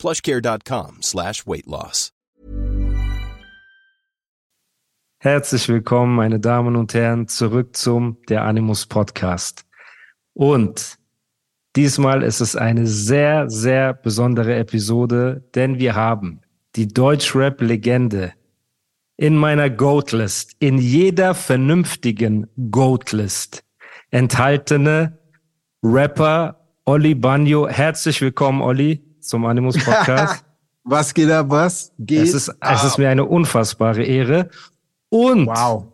plushcare.com slash weight loss. Herzlich willkommen, meine Damen und Herren, zurück zum Der Animus Podcast. Und diesmal ist es eine sehr, sehr besondere Episode, denn wir haben die Deutschrap-Legende in meiner Goat-List, in jeder vernünftigen Goat-List enthaltene Rapper Olli Banjo. Herzlich willkommen, Olli, zum Animus Podcast. was geht ab, was geht es ist, es ist mir eine unfassbare Ehre. Und Wow.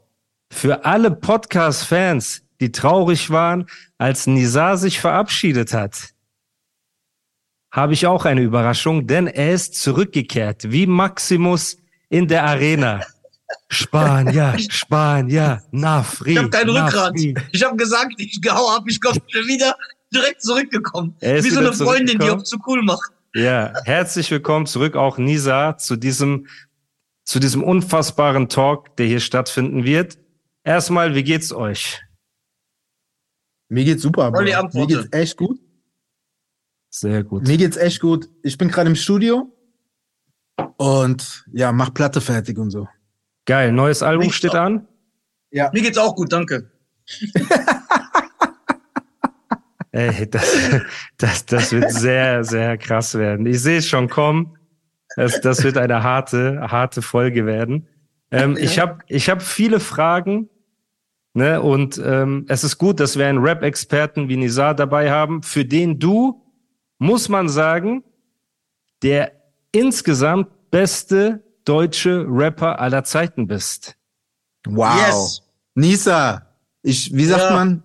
für alle Podcast-Fans, die traurig waren, als Nizar sich verabschiedet hat, habe ich auch eine Überraschung, denn er ist zurückgekehrt, wie Maximus in der Arena. Spanier, Spanier, Nafri. Ich habe kein Rückgrat. Nafri. Ich habe gesagt, ich hau ab, ich komme wieder direkt zurückgekommen. Ist Wie so eine Freundin, die auch zu cool macht. Ja, herzlich willkommen zurück auch Nisa zu diesem zu diesem unfassbaren Talk, der hier stattfinden wird. Erstmal, wie geht's euch? Mir geht's super, Bro. Mir geht's echt gut. Sehr gut. Mir geht's echt gut. Ich bin gerade im Studio und ja, mach Platte fertig und so. Geil, neues Album steht auch. an. Ja. Mir geht's auch gut, danke. Ey, das, das, das wird sehr, sehr krass werden. Ich sehe es schon kommen. Das, das wird eine harte, harte Folge werden. Ähm, Ich habe ich hab viele Fragen. Ne? Und ähm, es ist gut, dass wir einen Rap-Experten wie Nizar dabei haben, für den du, muss man sagen, der insgesamt beste deutsche Rapper aller Zeiten bist. Wow. Yes. Nisa, ich, wie sagt Ja. man?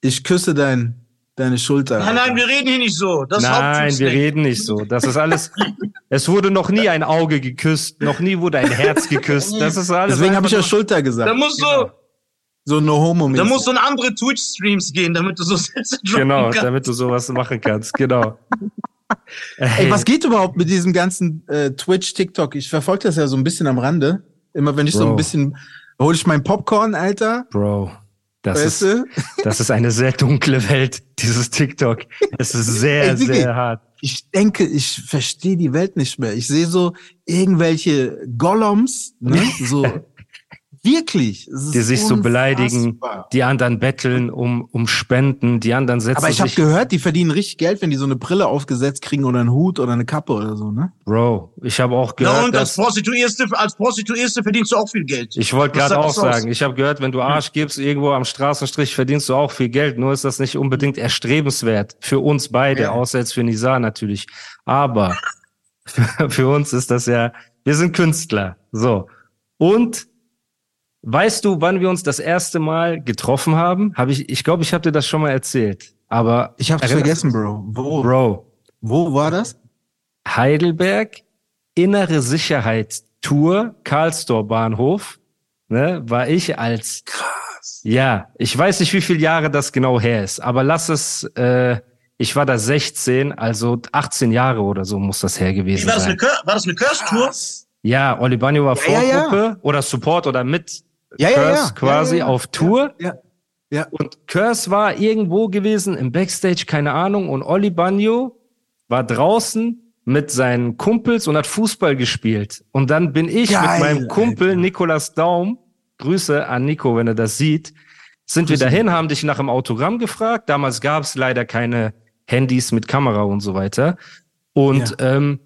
Ich küsse dein, deine Schulter. Nein, nein, wir reden hier nicht so. Das ist Nein, wir reden nicht so. Das ist alles. es wurde noch nie ein Auge geküsst, noch nie wurde ein Herz geküsst. Das ist alles. Deswegen habe ich ja Schulter gesagt. Da musst Genau. du, so no homo da musst du in andere Twitch-Streams gehen, damit du so Sätze Genau, kannst. damit du sowas machen kannst. Genau. Ey, was geht überhaupt mit diesem ganzen äh, Twitch, TikTok? Ich verfolge das ja so ein bisschen am Rande. Immer wenn ich so Bro. ein bisschen, hole ich mein Popcorn, Alter. Bro, das Weißt ist, du? das ist eine sehr dunkle Welt, dieses TikTok. Es ist sehr, Ey, sehr hart. Ich denke, ich verstehe die Welt nicht mehr. Ich sehe so irgendwelche Gollums, ne? so wirklich. Die sich so beleidigen, unfassbar. die anderen betteln um, um Spenden, die anderen setzen Aber ich habe gehört, die verdienen richtig Geld, wenn die so eine Brille aufgesetzt kriegen oder einen Hut oder eine Kappe oder so, ne? Bro, ich habe auch Ja, gehört, und als dass, Prostituierste, als Prostituierste verdienst du auch viel Geld. Ich wollte gerade auch das aus? sagen, ich habe gehört, wenn du Arsch gibst irgendwo am Straßenstrich, verdienst du auch viel Geld. Nur ist das nicht unbedingt erstrebenswert für uns beide, Ja. außer jetzt für Nisa natürlich. Aber für, für uns ist das ja, wir sind Künstler. So. Und weißt du, wann wir uns das erste Mal getroffen haben? Habe ich, ich glaube, ich habe dir das schon mal erzählt. Aber Ich hab's Erinnerst- vergessen, Bro. Wo, Bro, wo war das? Heidelberg, innere Sicherheit Tour, Karlstor Bahnhof, ne, war ich als Krass. Ja, ich weiß nicht, wie viele Jahre das genau her ist, aber lass es, äh, ich war da 16, also 18 Jahre oder so muss das her gewesen War das eine, sein. War das eine Curse-Tour? Ja, Oli Banjo war Ja, ja, ja. Vorgruppe oder Support oder mit Ja, ja, Curse ja. quasi Ja, ja, ja. auf Tour. Ja. Ja. Und Curse war irgendwo gewesen im Backstage, keine Ahnung. Und Oli Banjo war draußen mit seinen Kumpels und hat Fußball gespielt. Und dann bin ich Geil, mit meinem Kumpel Alter. Nikolas Daum, Grüße an Nico, wenn er das sieht, sind wir Grüße, dahin, haben dich nach dem Autogramm gefragt. Damals gab es leider keine Handys mit Kamera und so weiter. Und ähm,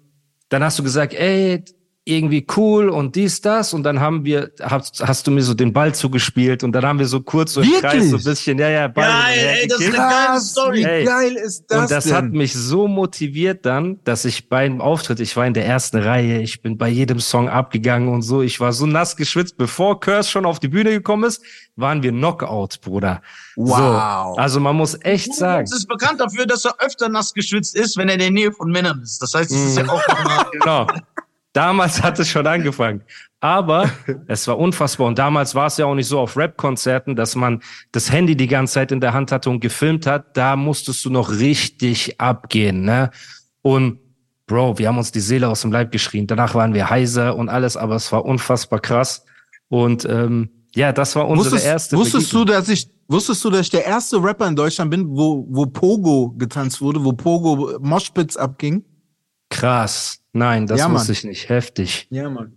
dann hast du gesagt, ey, irgendwie cool und dies, das. Und dann haben wir, hast, hast du mir so den Ball zugespielt und dann haben wir so kurz so im Wirklich? Kreis so ein bisschen, ja, ja, Ball Geil, ey, das ist eine geile Story. wie Ey. geil ist das Und das denn? hat mich so motiviert dann, dass ich beim Auftritt, ich war in der ersten Reihe, ich bin bei jedem Song abgegangen und so, ich war so nass geschwitzt. Bevor Curse schon auf die Bühne gekommen ist, waren wir Knockout, Bruder. Wow. So, also man muss echt sagen. Es ist bekannt dafür, dass er öfter nass geschwitzt ist, wenn er in der Nähe von Männern ist. Das heißt, es ist Mhm. ja auch nochmal. Genau. Damals hat es schon angefangen. Aber es war unfassbar. Und damals war es ja auch nicht so auf Rap-Konzerten, dass man das Handy die ganze Zeit in der Hand hatte und gefilmt hat. Da musstest du noch richtig abgehen, ne? Und Bro, wir haben uns die Seele aus dem Leib geschrien. Danach waren wir heiser und alles, aber es war unfassbar krass. Und ähm, ja, das war unsere wusstest, erste. Wusstest Begegnung. du, dass ich, wusstest du, dass ich der erste Rapper in Deutschland bin, wo, wo Pogo getanzt wurde, wo Pogo Moshpits abging? Krass. Nein, das Ja, wusste ich nicht. Heftig. Ja, Mann.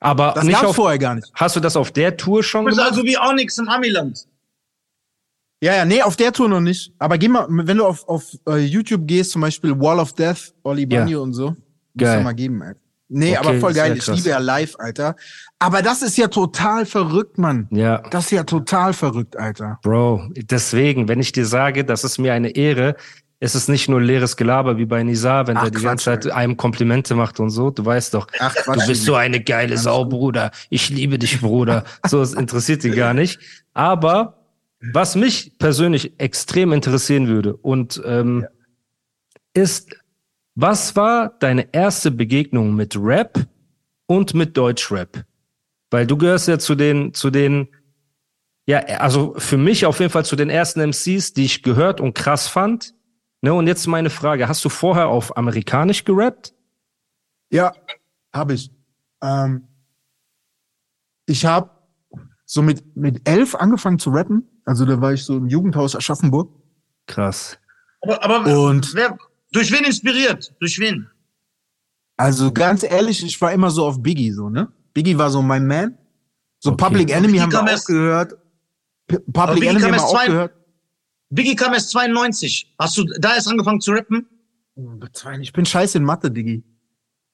Aber Das nicht gab's auf, vorher gar nicht. hast du das auf der Tour schon Du bist gemacht? also wie Onyx im Amiland. Ja, ja, nee, auf der Tour noch nicht. Aber geh mal, wenn du auf, auf äh, YouTube gehst, zum Beispiel Wall of Death, Oli Ja. Banyo und so, musst Geil. du mal geben, Alter. Nee, Okay, aber voll geil. Ich liebe ja live, Alter. Aber das ist ja total verrückt, Mann. Ja, Das ist ja total verrückt, Alter. Bro. Deswegen, wenn ich dir sage, das ist mir eine Ehre, es ist nicht nur leeres Gelaber wie bei Nizar, wenn Ach, der die ganze Zeit einem Komplimente macht und so. Du weißt doch, Ach, du Quatsch. bist so eine geile Sau, Bruder. Ich liebe dich, Bruder. So, es interessiert ihn gar nicht. Aber was mich persönlich extrem interessieren würde und ähm, ist, was war deine erste Begegnung mit Rap und mit Deutschrap? Weil du gehörst ja zu den, zu den, ja, also für mich auf jeden Fall zu den ersten MCs, die ich gehört und krass fand. Ne, und jetzt meine Frage, hast du vorher auf amerikanisch gerappt? Ja, habe ich. Ähm, ich habe so mit, mit elf angefangen zu rappen. Also da war ich so im Jugendhaus Aschaffenburg. Krass. Aber, aber Und- wer, durch wen inspiriert? Durch wen? Also ganz ehrlich, ich war immer so auf Biggie so, ne? Biggie war so mein Man. So Okay. Public Enemy haben wir auch gehört. Public Enemy haben wir auch gehört. Biggie kam erst 92. Hast du da erst angefangen zu rappen? Ich bin scheiße in Mathe, Diggi.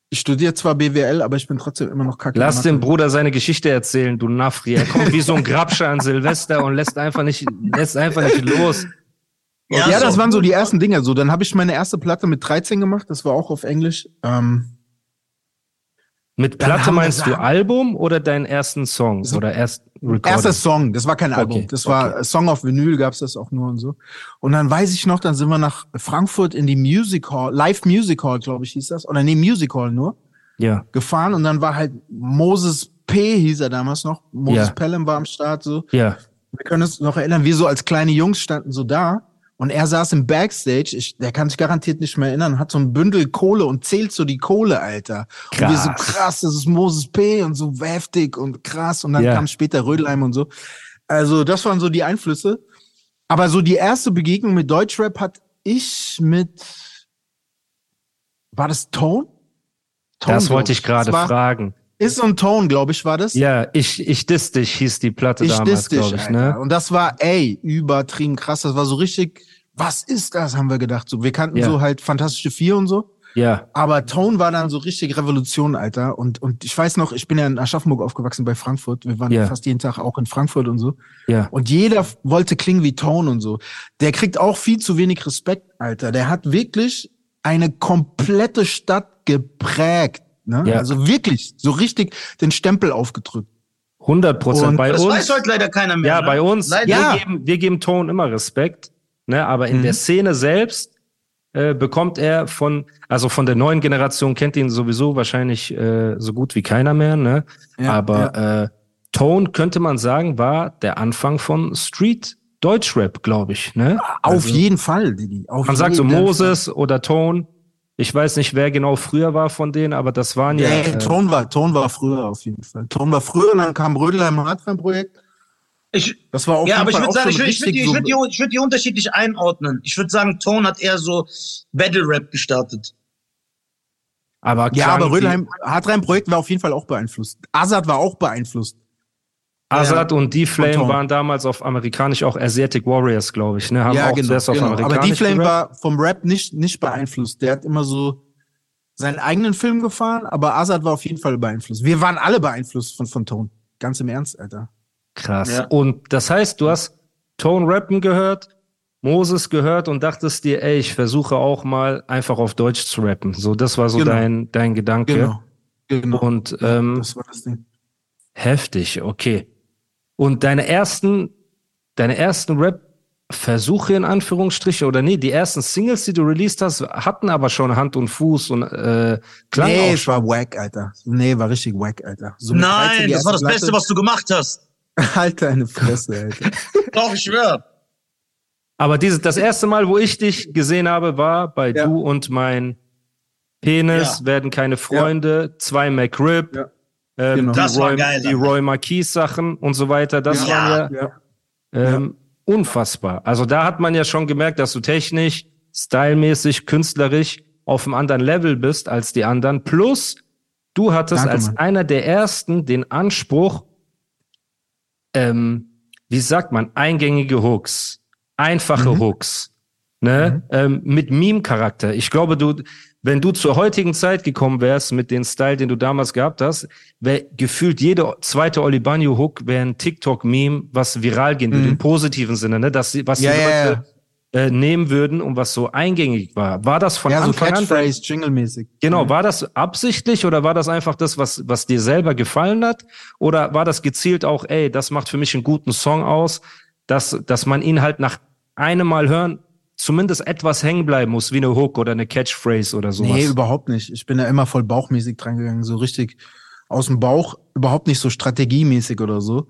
Ich studiere zwar BWL, aber ich bin trotzdem immer noch kacke. Lass den Bruder seine Geschichte erzählen, du Nafri. Er kommt wie so ein Grabscher an Silvester und lässt einfach nicht, lässt einfach nicht los. Ja, Ja, das waren so die ersten Dinge. So, dann habe ich meine erste Platte mit 13 gemacht. Das war auch auf Englisch. Ähm, Mit Platte meinst du Album oder deinen ersten Song So- oder erst Recording? erster Song. Das war kein Album. Okay, Das war okay. Song auf Vinyl. Gab's das auch nur und so. Und dann weiß ich noch, dann sind wir nach Frankfurt in die Music Hall, Live Music Hall, glaube ich, hieß das. Oder nee, Music Hall nur. Ja, Gefahren und dann war halt Moses P. hieß er damals noch. Moses Ja. Pelham war am Start so. ja, Wir können uns noch erinnern, wir so als kleine Jungs standen so da und er saß im Backstage, ich, der kann sich garantiert nicht mehr erinnern, hat so ein Bündel Kohle und zählt so die Kohle, Alter. Und wir so Krass. krass, das ist Moses P. und so heftig und krass und dann Ja. kam später Rödelheim und so. Also das waren so die Einflüsse. Aber so die erste Begegnung mit Deutschrap hatte ich mit, war das Tone? Tone, das wollte ich gerade fragen. Ist so ein Tone, glaube ich, war das? Ja, ich, ich diss dich hieß die Platte Ich damals, glaube ich, Alter. ne? Und das war, ey, übertrieben krass. Das war so richtig, was ist das, haben wir gedacht. So, wir kannten Ja. so halt Fantastische Vier und so. Ja, Aber Tone war dann so richtig Revolution, Alter. Und, und ich weiß noch, ich bin ja in Aschaffenburg aufgewachsen bei Frankfurt. Wir waren Ja. fast jeden Tag auch in Frankfurt und so. ja, Und jeder wollte klingen wie Tone und so. Der kriegt auch viel zu wenig Respekt, Alter. Der hat wirklich eine komplette Stadt geprägt. Ne? Ja. Also wirklich, so richtig den Stempel aufgedrückt. 100 Prozent. Bei Das uns, weiß heute leider keiner mehr. ja, ne? bei uns, Leider. wir, Ja. geben, wir geben Ton immer Respekt, ne? aber in Mhm. der Szene selbst äh, bekommt er von, also von der neuen Generation kennt ihn sowieso wahrscheinlich äh, so gut wie keiner mehr, ne? Ja, aber Äh, Tone könnte man sagen, war der Anfang von Street Deutschrap, glaube ich, ne? Auf Also- jeden Fall, Didi. Auf Man sagt so Moses oder Tone. Ich weiß nicht, wer genau früher war von denen, aber das waren ja. Ja, äh, Ton war, Ton war früher auf jeden Fall. Ton war früher und dann kam Rödelheim Hardline-Projekt. Ich, Das war auf ja, aber ich würde auch sagen, ich würde ich würd, richtig die- ich würd, die, ich würd die unterschiedlich einordnen. Ich würde sagen, Tone hat eher so Battle Rap gestartet. aber Ja, aber Rödelheim Hardline-Projekt war auf jeden Fall auch beeinflusst. Azad war auch beeinflusst. Azad und D-Flame waren damals auf amerikanisch auch Asiatic Warriors, glaube ich, ne? Haben ja, auch genau. zuerst auf genau. amerikanisch Aber D-Flame war vom Rap nicht, nicht beeinflusst. Der hat immer so seinen eigenen Film gefahren, aber Azad war auf jeden Fall beeinflusst. Wir waren alle beeinflusst von, von Tone. Ganz im Ernst, Alter. Krass. Ja. Und das heißt, du hast Tone rappen gehört, Moses gehört und dachtest dir, ey, ich versuche auch mal einfach auf Deutsch zu rappen. So, das war so Genau. dein, dein Gedanke. Genau. Genau. Und ähm, das war das Ding. Heftig, okay. Und deine ersten, deine ersten Versuche in Anführungsstriche oder nee, die ersten Singles, die du released hast, hatten aber schon Hand und Fuß und äh, klang nee, auch es war wack, Alter. Nee, war richtig wack, Alter. So mit 13 Nein, das war das erste Beste, was du gemacht hast. Platte. Alter, eine Fresse, Alter. Doch, ich schwör. Aber dieses, das erste Mal, wo ich dich gesehen habe, war bei Ja. du und mein Penis Ja. werden keine Freunde, zwei McRib, Ja. Ähm, Genau. die, Das war Roy, geil, die. Roy Marquis Sachen und so weiter. Das Ja. waren ja, ja. ähm, unfassbar. Also da hat man ja schon gemerkt, dass du technisch, stylmäßig, künstlerisch auf einem anderen Level bist als die anderen. Plus, du hattest Danke, als Mann. einer der ersten den Anspruch, ähm, wie sagt man, eingängige Hooks, einfache Mhm. Hooks, ne, ähm, mit Meme-Charakter. Ich glaube, du, wenn du zur heutigen Zeit gekommen wärst mit dem Style, den du damals gehabt hast, wäre gefühlt jede zweite Olibanio-Hook wäre ein TikTok-Meme, was viral gehen würde, Mhm. im positiven Sinne, ne, sie, was Ja, die ja, Leute Äh, nehmen würden und was so eingängig war. War das von Ja, so Anfang an? Catchphrase, Jingle-mäßig. Genau, war das absichtlich oder war das einfach das, was, was dir selber gefallen hat? Oder war das gezielt auch, ey, das macht für mich einen guten Song aus, dass, dass man ihn halt nach einem Mal hören zumindest etwas hängen bleiben muss, wie eine Hook oder eine Catchphrase oder sowas? Nee, überhaupt nicht. Ich bin da immer voll bauchmäßig dran gegangen, so richtig aus dem Bauch, überhaupt nicht so strategiemäßig oder so.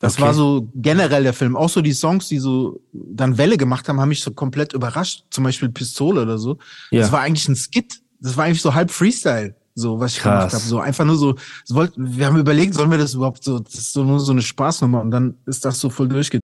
Das Okay. war so generell der Film. Auch so die Songs, die so dann Welle gemacht haben, haben mich so komplett überrascht. Zum Beispiel Pistole oder so. Ja. Das war eigentlich ein Skit. Das war eigentlich so halb Freestyle. So, was ich Krass. gemacht habe. So einfach nur so, wollt, wir haben überlegt, sollen wir das überhaupt so, das ist so nur so eine Spaßnummer und dann ist das so voll durchgegangen.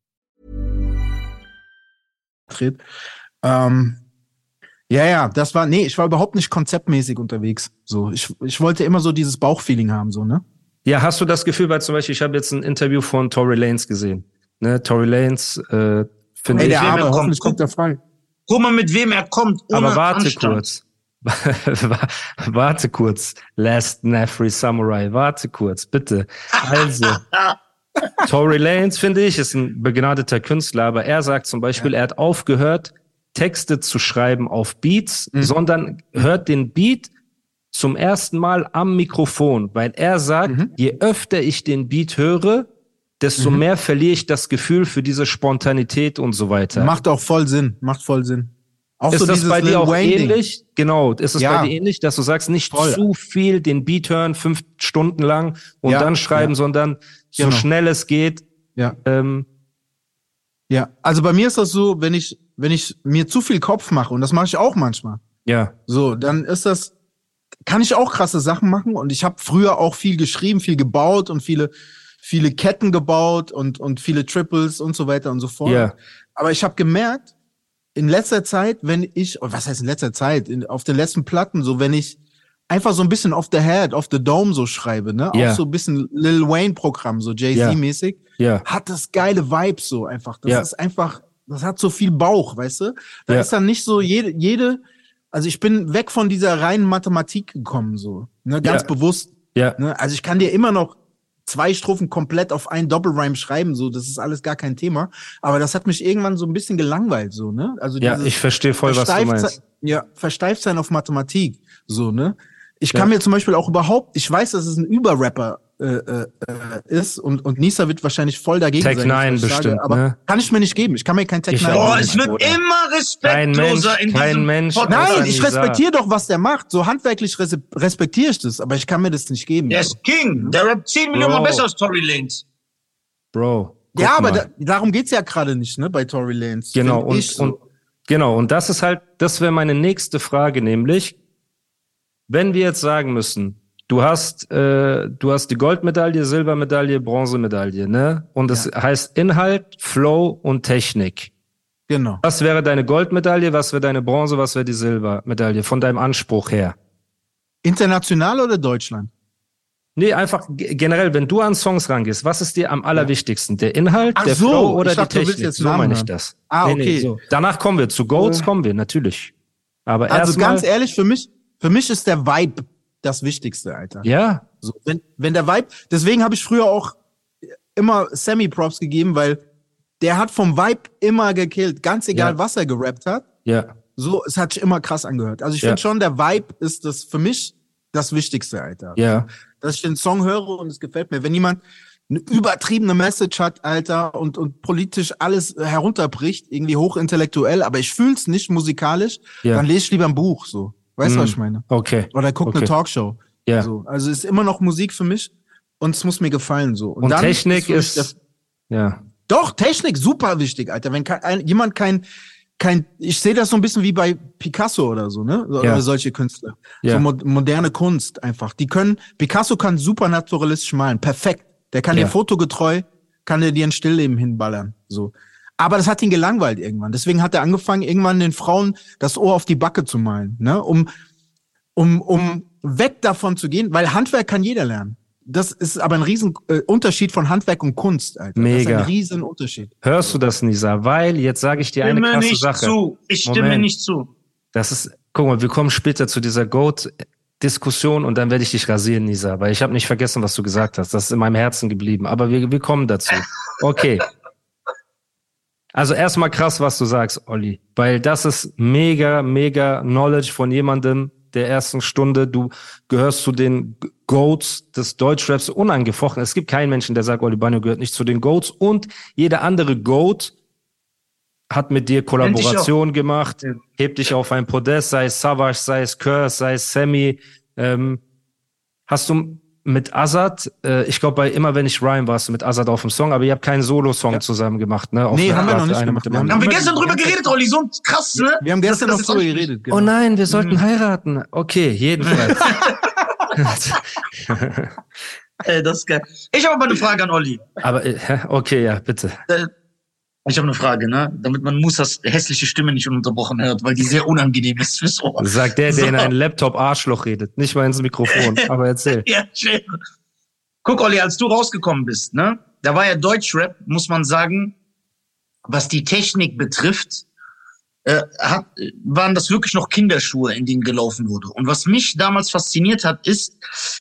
Dreht. Ähm, ja, ja, das war, nee, ich war überhaupt nicht konzeptmäßig unterwegs. So, ich, ich wollte immer so dieses Bauchfeeling haben, so, ne? Ja, hast du das Gefühl, weil zum Beispiel, ich habe jetzt ein Interview von Tory Lanez gesehen. Ne, Tory Lanez, äh, finde Ey, ich. der wem er Arme, kommt. hoffentlich kommt er frei. Guck mal, mit wem er kommt. Ohne Aber warte Anstand. kurz. warte kurz. Last Nefri Samurai, warte kurz, bitte. Also, Tory Lanez, finde ich, ist ein begnadeter Künstler, aber er sagt zum Beispiel, er hat aufgehört, Texte zu schreiben auf Beats, Mhm. sondern hört den Beat zum ersten Mal am Mikrofon, weil er sagt, Mhm. je öfter ich den Beat höre, desto mehr verliere ich das Gefühl für diese Spontanität und so weiter. Macht auch voll Sinn, macht voll Sinn. Auch Ist so das bei dir auch ähnlich? Genau, ist es Ja. bei dir ähnlich, dass du sagst, nicht Voll. zu viel den Beat hören, fünf Stunden lang und Ja, dann schreiben, ja. sondern so Genau. schnell es geht. Ja. Ähm, Ja, also bei mir ist das so, wenn ich, wenn ich mir zu viel Kopf mache, und das mache ich auch manchmal, ja, so, dann ist das, kann ich auch krasse Sachen machen und ich habe früher auch viel geschrieben, viel gebaut und viele, viele Ketten gebaut und, und viele Triples und so weiter und so fort. ja, Aber ich habe gemerkt, in letzter Zeit, wenn ich, oder was heißt in letzter Zeit, in, auf den letzten Platten, so wenn ich einfach so ein bisschen off the head, off the dome so schreibe, ne, Ja. auch so ein bisschen Lil Wayne Programm, so Jay-Z-mäßig, ja, hat das geile Vibes so einfach. Das ist einfach, das hat so viel Bauch, weißt du? Da ist dann nicht so jede, jede, also ich bin weg von dieser reinen Mathematik gekommen, so, ne, ganz bewusst. ja, Ne? Also ich kann dir immer noch zwei Strophen komplett auf einen Doppelrhyme schreiben, so, das ist alles gar kein Thema. Aber das hat mich irgendwann so ein bisschen gelangweilt, so, ne? Also ja, ich verstehe voll, was du meinst. Ja, versteift sein auf Mathematik, so, ne? Ich kann Ja. mir zum Beispiel auch überhaupt, ich weiß, dass es ein Überrapper äh, äh, ist und, und Nisa wird wahrscheinlich voll dagegen Tech sein. Nine was ich bestimmt, aber ne? kann ich mir nicht geben. Ich kann mir kein Tech Ich Nine auch Boah, geben. nicht. es wird immer respektloser Kein in Mensch, kein diesem Mensch Podcast. Nein, ich respektiere doch, was der macht. So handwerklich res respektiere ich das, aber ich kann mir das nicht geben. Der ist King. Der rappt 10 Millionen Mal besser als Tory Lanez. Bro, ja, aber da, darum geht's ja gerade nicht, ne, bei Tory Lanez. Genau, und, ich so. und genau, und das ist halt, das wäre meine nächste Frage, nämlich, wenn wir jetzt sagen müssen, du hast, äh, du hast die Goldmedaille, Silbermedaille, Bronzemedaille, ne? Und es heißt Inhalt, Flow und Technik. genau. Was wäre deine Goldmedaille, was wäre deine Bronze, was wäre die Silbermedaille von deinem Anspruch her? International oder Deutschland? Nee, einfach generell, wenn du an Songs rangehst, was ist dir am allerwichtigsten? Der Inhalt, Ach der so, Flow oder ich dachte, die du willst Technik? so meine ich das. Ah, okay. so. Danach kommen wir zu Goats, Äh. kommen wir natürlich. Aber Also ganz ehrlich, für mich, für mich ist der Vibe das Wichtigste, Alter. ja, So, wenn, wenn der Vibe, deswegen habe ich früher auch immer Semi-Props gegeben, weil der hat vom Vibe immer gekillt. Ganz egal, Ja. was er gerappt hat. ja, So, es hat sich immer krass angehört. Also ich Ja. finde schon, der Vibe ist das für mich das Wichtigste, Alter. ja, Dass ich den Song höre und es gefällt mir. Wenn jemand eine übertriebene Message hat, Alter, und, und politisch alles herunterbricht, irgendwie hochintellektuell, aber ich fühl's nicht musikalisch, Ja. dann lese ich lieber ein Buch, so. Weißt du, Mm. was ich meine? okay. Oder guck Okay. eine Talkshow. Ja. So. Also ist immer noch Musik für mich und es muss mir gefallen, so. Und dann Technik mich ist, ja, doch, Technik, super wichtig, Alter. Wenn kein, ein, jemand kein, kein, ich sehe das so ein bisschen wie bei Picasso oder so, ne? Oder Ja. solche Künstler. Ja. So mo moderne Kunst einfach. Die können, Picasso kann super naturalistisch malen, perfekt. Der kann Ja. dir fotogetreu, kann der dir ein Stillleben hinballern, so. Aber das hat ihn gelangweilt irgendwann. Deswegen hat er angefangen, irgendwann den Frauen das Ohr auf die Backe zu malen, ne? Um, um, um weg davon zu gehen, weil Handwerk kann jeder lernen. Das ist aber ein riesen äh, Unterschied von Handwerk und Kunst, Alter. Das ist Mega. ein riesen Unterschied. hörst du das, Nisa? Weil, jetzt sage ich dir eine Stimme krasse nicht Sache. zu. Ich stimme Moment. nicht zu. Das ist, guck mal, wir kommen später zu dieser Goat-Diskussion und dann werde ich dich rasieren, Nisa, weil ich habe nicht vergessen, was du gesagt hast. Das ist in meinem Herzen geblieben. Aber wir, wir kommen dazu. Okay. Also erstmal krass, was du sagst, Olli, weil das ist mega, mega Knowledge von jemandem der ersten Stunde. Du gehörst zu den Goats des Deutschraps unangefochten. Es gibt keinen Menschen, der sagt, Olli Banyo gehört nicht zu den Goats und jeder andere Goat hat mit dir Kollaboration gemacht, Ja. hebt dich auf ein Podest, sei es Savage, sei es Curse, sei es Sammy. Ähm, hast du mit Azad, äh, ich glaube bei immer wenn ich rhyme warst du mit Azad auf dem Song, aber ihr habt keinen Solo-Song zusammen gemacht, ne? Auf Nee, haben wir noch nicht gemacht. haben-. Haben wir gestern drüber geredet, Olli? So krass, ne? Wir haben gestern Das- noch drüber geredet. genau. Oh nein, wir sollten Mhm. heiraten. Okay, jedenfalls. Äh, das ist geil. Ich habe aber eine Frage an Olli. aber äh, okay, ja, bitte. Ich habe eine Frage, ne? Damit man Musas hässliche Stimme nicht ununterbrochen hört, weil die sehr unangenehm ist fürs Ohr. Sagt der, der in So. einen Laptop Arschloch redet, nicht mal ins Mikrofon. Aber erzähl. Ja, schön. Guck, Olli, als du rausgekommen bist, ne? Da war ja Deutschrap, muss man sagen, was die Technik betrifft, äh, hat, waren das wirklich noch Kinderschuhe, in denen gelaufen wurde. Und was mich damals fasziniert hat, ist,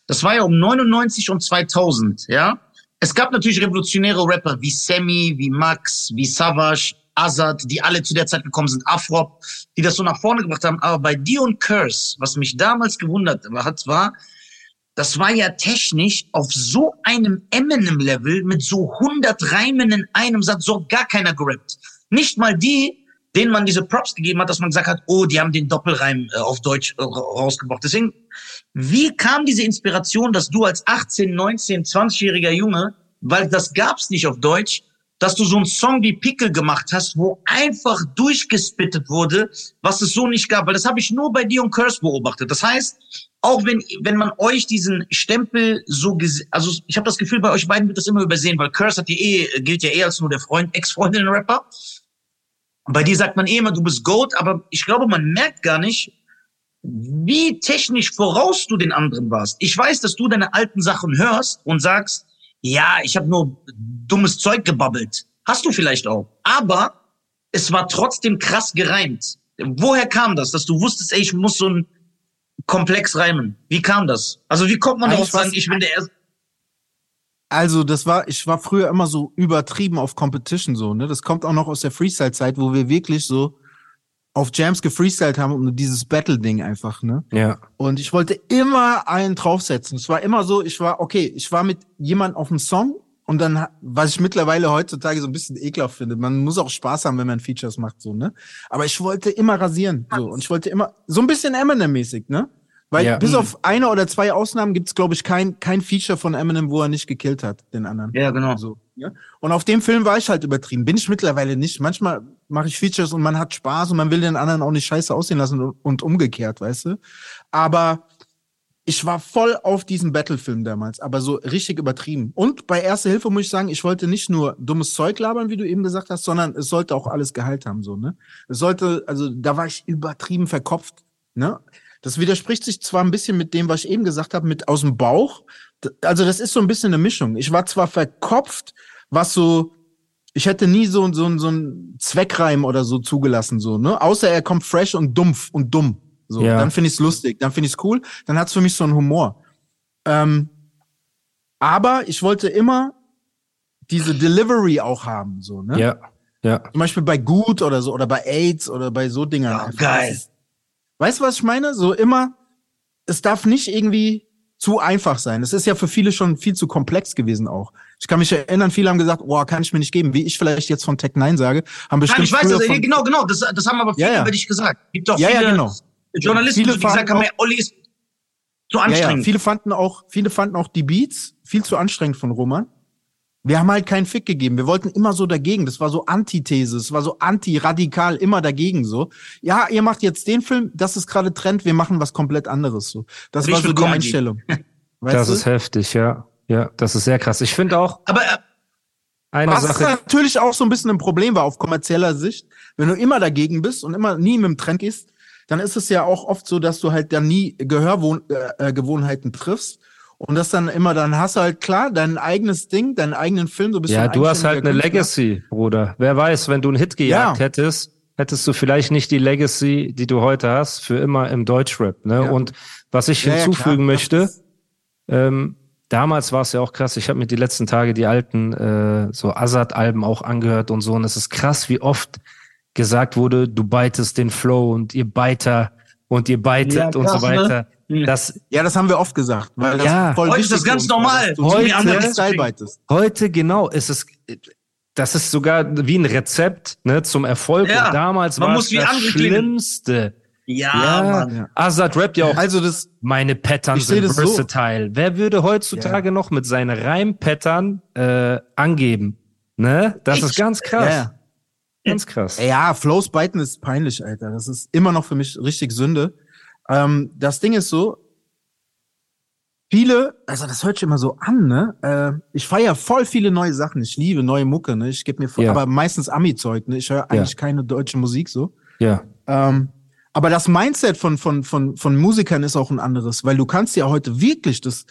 das war ja um 99 und 2000, ja? Es gab natürlich revolutionäre Rapper wie Sammy, wie Max, wie Savage, Azad, die alle zu der Zeit gekommen sind, Afrop, die das so nach vorne gebracht haben. Aber bei dir und Curse, was mich damals gewundert hat, war, das war ja technisch auf so einem Eminem-Level mit so 100 Reimen in einem Satz, so gar keiner gerappt. Nicht mal die, denen man diese Props gegeben hat, dass man gesagt hat, oh, die haben den Doppelreim äh, auf Deutsch äh, ra- rausgebracht. Deswegen, wie kam diese Inspiration, dass du als 18, 19, 20-jähriger Junge, weil das gab's nicht auf Deutsch, dass du so einen Song wie Pickel gemacht hast, wo einfach durchgespittet wurde, was es so nicht gab, weil das habe ich nur bei dir und Curse beobachtet. Das heißt, auch wenn wenn man euch diesen Stempel so also ich habe das Gefühl bei euch beiden wird das immer übersehen, weil Curse hat die eh gilt ja eh als nur der Freund Ex-Freundin Rapper. Bei dir sagt man eh immer, du bist Goat, aber ich glaube, man merkt gar nicht, wie technisch voraus du den anderen warst. Ich weiß, dass du deine alten Sachen hörst und sagst, ja, ich habe nur dummes Zeug gebabbelt. Hast du vielleicht auch. Aber es war trotzdem krass gereimt. Woher kam das, dass du wusstest, ey, ich muss so ein Komplex reimen? Wie kam das? Also wie kommt man darauf sagen, ich bin der Erste? Also, das war, ich war früher immer so übertrieben auf Competition so, ne? Das kommt auch noch aus der Freestyle-Zeit, wo wir wirklich so auf Jams gefreestylt haben und dieses Battle-Ding einfach, ne? Ja. Und ich wollte immer einen draufsetzen. Es war immer so, ich war, okay, ich war mit jemand auf dem Song und dann, was ich mittlerweile heutzutage so ein bisschen ekelhaft finde, man muss auch Spaß haben, wenn man Features macht, so, ne? Aber ich wollte immer rasieren, so. Und ich wollte immer, so ein bisschen Eminem-mäßig, ne? Weil Ja. bis auf eine oder zwei Ausnahmen gibt's, glaube ich, kein, kein Feature von Eminem, wo er nicht gekillt hat, den anderen. Ja, genau. So. Ja? Und auf dem Film war ich halt übertrieben. Bin ich mittlerweile nicht. Manchmal mache ich Features und man hat Spaß und man will den anderen auch nicht scheiße aussehen lassen und, und umgekehrt, weißt du? Aber ich war voll auf diesen Battle-Film damals, aber so richtig übertrieben. Und bei Erste Hilfe muss ich sagen, ich wollte nicht nur dummes Zeug labern, wie du eben gesagt hast, sondern es sollte auch alles Gehalt haben, so, ne? Es sollte, also da war ich übertrieben verkopft, ne? Das widerspricht sich zwar ein bisschen mit dem, was ich eben gesagt habe, mit aus dem Bauch. Also das ist so ein bisschen eine Mischung. Ich war zwar verkopft, was so, ich hätte nie so, so, so ein Zweckreim oder so zugelassen, so, ne? Außer er kommt fresh und dumpf und dumm. So, Ja. dann finde ich es lustig, dann finde ich es cool, dann hat es für mich so einen Humor. Ähm, aber ich wollte immer diese Delivery auch haben, so, ne? Ja, ja. Zum Beispiel bei Gut oder so, oder bei AIDS oder bei so Dingern. Einfach. geil. Weißt du, was ich meine? So immer, es darf nicht irgendwie zu einfach sein. Es ist ja für viele schon viel zu komplex gewesen auch. Ich kann mich erinnern, viele haben gesagt, boah, kann ich mir nicht geben. Wie ich vielleicht jetzt von Tech 9 sage, haben Nein, bestimmt ich weiß, das, von, genau, genau, das, das haben aber viele Ja, ja. über dich gesagt. Gibt doch Ja, viele ja, genau. Journalisten, Viele die gesagt haben, Olli ist zu Ja, ja, anstrengend. viele fanden auch, viele fanden auch die Beats viel zu anstrengend von Roman. Wir haben halt keinen Fick gegeben. Wir wollten immer so dagegen. Das war so Antithese. Es war so anti-radikal, immer dagegen so. Ja, ihr macht jetzt den Film, das ist gerade Trend, wir machen was komplett anderes so. Das Und ich war so die Comedy. Einstellung. Weißt Das du? ist heftig, ja. Ja, das ist sehr krass. Ich finde auch aber äh, eine Was Sache. natürlich auch so ein bisschen ein Problem war auf kommerzieller Sicht. Wenn du immer dagegen bist und immer nie mit dem Trend gehst, dann ist es ja auch oft so, dass du halt dann nie Gehörgewohnheiten äh, Gewohnheiten triffst. Und das dann immer, dann hast du halt klar dein eigenes Ding, deinen eigenen Film, so bist Ja, ein du hast halt eine eigenständiger Legacy, Bruder. Wer weiß, wenn du einen Hit gejagt Ja. hättest, hättest du vielleicht nicht die Legacy, die du heute hast, für immer im Deutschrap. Ne? Ja. Und was ich Ja, hinzufügen klar. möchte, ähm, damals war es ja auch krass. Ich habe mir die letzten Tage die alten äh, so Azad-Alben auch angehört und so. Und es ist krass, wie oft gesagt wurde, du beitest den Flow und ihr Beiter und ihr beitet Ja, und krass, so ne? weiter. Hm. Das Ja, das haben wir oft gesagt, weil das Ja. voll Heute ist das ganz normal. Heute- Heute- genau ist es, das ist sogar wie ein Rezept ne, zum Erfolg. Ja, und damals man war muss es wie das. Schlimmste. ja, Ja, Mann. Ja. Azad rappt ja auch, Also das, meine Pattern Ich sind das so. versatile. Wer würde heutzutage noch mit seinen Reimpattern äh, angeben? Ne? Das Echt? ist ganz krass. ja, ja. Ganz krass. Ja, Flows biten ist peinlich, Alter. Das ist immer noch für mich richtig Sünde. Ähm, das Ding ist so, viele, also das hört sich immer so an, ne? Äh, ich feiere voll viele neue Sachen. Ich liebe neue Mucke, ne? Ich gebe mir voll, Ja. aber meistens Ami-Zeug, ne? Ich höre eigentlich keine deutsche Musik so. Ja. Ähm, aber das Mindset von, von, von, von Musikern ist auch ein anderes, weil du kannst ja heute wirklich das,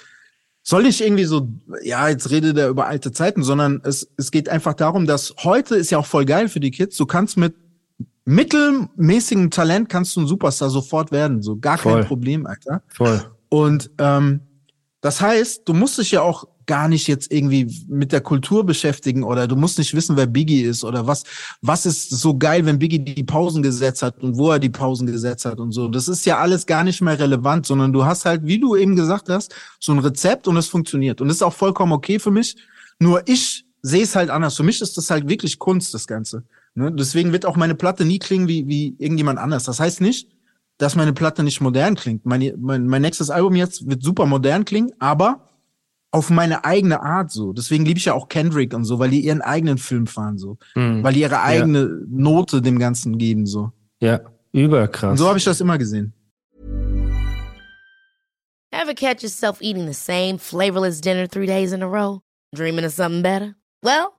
soll nicht irgendwie so, ja, jetzt redet er über alte Zeiten, sondern es, es geht einfach darum, dass heute ist ja auch voll geil für die Kids. Du kannst mit mittelmäßigem Talent kannst du ein Superstar sofort werden, so gar Voll. kein Problem, Alter. Voll. Und ähm, das heißt, du musst dich ja auch gar nicht jetzt irgendwie mit der Kultur beschäftigen oder du musst nicht wissen, wer Biggie ist oder was, was ist so geil, wenn Biggie die Pausen gesetzt hat und wo er die Pausen gesetzt hat und so. Das ist ja alles gar nicht mehr relevant, sondern du hast halt, wie du eben gesagt hast, so ein Rezept und es funktioniert. Und das ist auch vollkommen okay für mich. Nur ich sehe es halt anders. Für mich ist das halt wirklich Kunst, das Ganze. Ne? Deswegen wird auch meine Platte nie klingen wie, wie irgendjemand anders. Das heißt nicht, dass meine Platte nicht modern klingt. Meine, mein, mein nächstes Album jetzt wird super modern klingen, aber auf meine eigene Art so. Deswegen liebe ich ja auch Kendrick und so, weil die ihren eigenen Film fahren so. Mhm. Weil die ihre eigene Note dem Ganzen geben so. Ja. Überkrass. Und so habe ich das immer gesehen. Ever catch yourself eating the same flavorless dinner three days in a row? Dreaming of something better? Well,